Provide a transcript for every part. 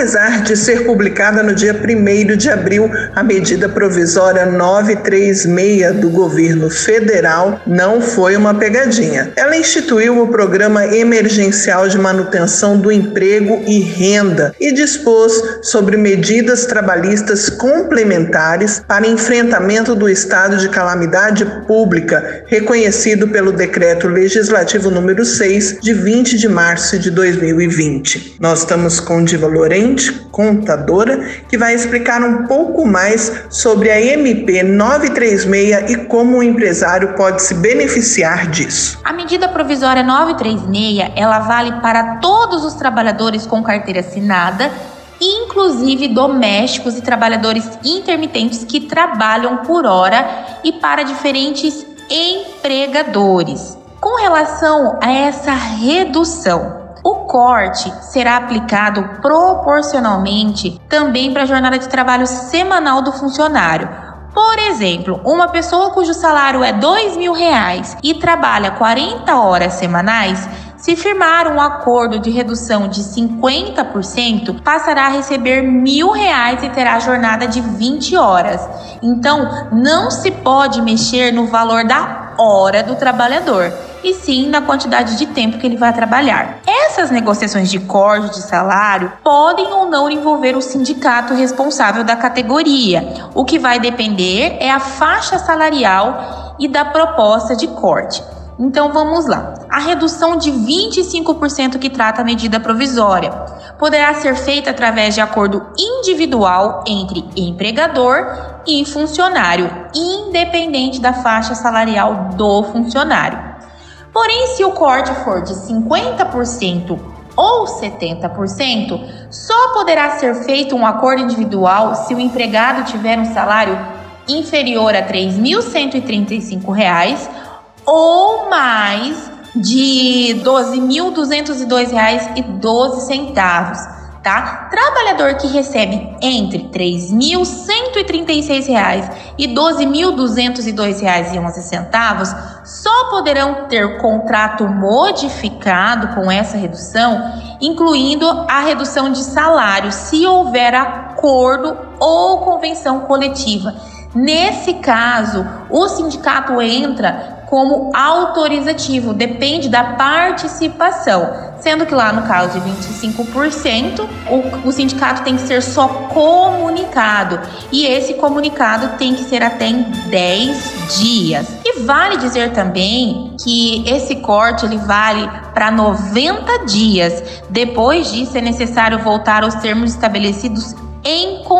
Apesar de ser publicada no dia 1 de abril, a medida provisória 936 do governo federal não foi uma pegadinha. Ela instituiu o Programa Emergencial de Manutenção do Emprego e Renda e dispôs sobre medidas trabalhistas complementares para enfrentamento do estado de calamidade pública, reconhecido pelo Decreto Legislativo número 6, de 20 de março de 2020. Nós estamos com Diva Lorena contadora, que vai explicar um pouco mais sobre a MP 936 e como o empresário pode se beneficiar disso. A medida provisória 936, ela vale para todos os trabalhadores com carteira assinada inclusive domésticos e trabalhadores intermitentes que trabalham por hora e para diferentes empregadores. Com relação a essa redução, o corte será aplicado proporcionalmente também para a jornada de trabalho semanal do funcionário. Por exemplo, uma pessoa cujo salário é mil reais e trabalha 40 horas semanais, se firmar um acordo de redução de 50%, passará a receber mil reais e terá jornada de 20 horas. Então, não se pode mexer no valor da hora do trabalhador e sim na quantidade de tempo que ele vai trabalhar. Essas negociações de corte de salário podem ou não envolver o sindicato responsável da categoria. O que vai depender é a faixa salarial e da proposta de corte. Então vamos lá. A redução de 25% que trata a medida provisória poderá ser feita através de acordo individual entre empregador e funcionário, independente da faixa salarial do funcionário. Porém, se o corte for de 50% ou 70%, só poderá ser feito um acordo individual se o empregado tiver um salário inferior a R$ 3.135 ou mais de R$ 12.202,12 tá? Trabalhador que recebe entre R$ 3.136 e R$ 12.202,11 só poderão ter contrato modificado com essa redução, incluindo a redução de salário, se houver acordo ou convenção coletiva. Nesse caso, o sindicato entra como autorizativo, depende da participação. Sendo que lá no caso de 25%, o, o sindicato tem que ser só comunicado. E esse comunicado tem que ser até em 10 dias. E vale dizer também que esse corte ele vale para 90 dias. Depois disso é necessário voltar aos termos estabelecidos em contrato.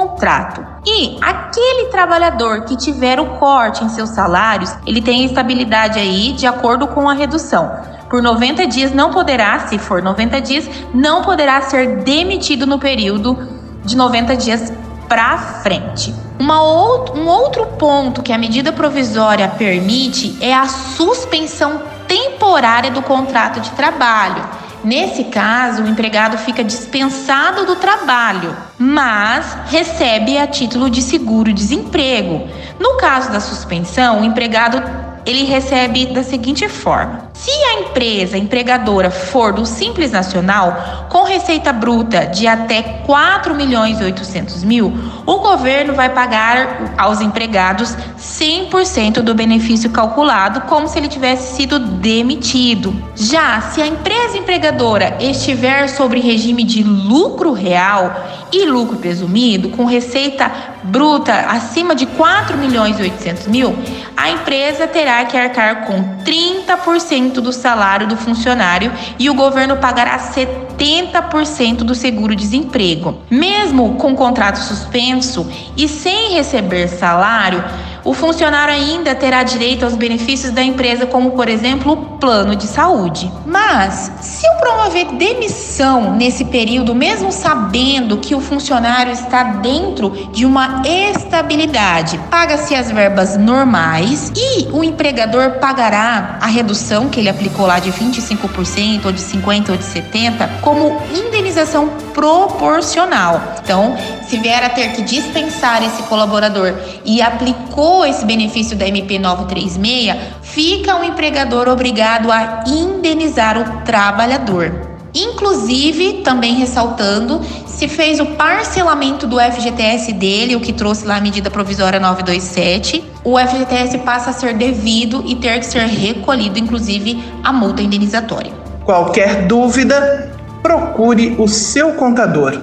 E aquele trabalhador que tiver o corte em seus salários, ele tem estabilidade aí de acordo com a redução. Por 90 dias não poderá, se for 90 dias, não poderá ser demitido no período de 90 dias para frente. Uma out um outro ponto que a medida provisória permite é a suspensão temporária do contrato de trabalho. Nesse caso, o empregado fica dispensado do trabalho, mas recebe a título de seguro-desemprego. No caso da suspensão, o empregado ele recebe da seguinte forma: se a empresa empregadora for do Simples Nacional, com receita bruta de até 4 milhões e 800 mil, o governo vai pagar aos empregados 100% do benefício calculado, como se ele tivesse sido demitido. Já se a empresa empregadora estiver sobre regime de lucro real e lucro presumido, com receita bruta acima de 4 milhões e 800 mil, a empresa terá que arcar com 30% do salário do funcionário e o governo pagará 70% do seguro-desemprego. Mesmo com contrato suspenso e sem receber salário, O funcionário ainda terá direito aos benefícios da empresa, como por exemplo o plano de saúde. Mas, se eu promover demissão nesse período, mesmo sabendo que o funcionário está dentro de uma estabilidade, paga-se as verbas normais e o empregador pagará a redução que ele aplicou lá de 25% ou de 50% ou de 70% como indenização proporcional. Então, se vier a ter que dispensar esse colaborador e aplicou esse benefício da MP 936, fica o empregador obrigado a indenizar o trabalhador. Inclusive, também ressaltando, se fez o parcelamento do FGTS dele, o que trouxe lá a medida provisória 927, o FGTS passa a ser devido e ter que ser recolhido, inclusive, a multa indenizatória. Qualquer dúvida, procure o seu contador.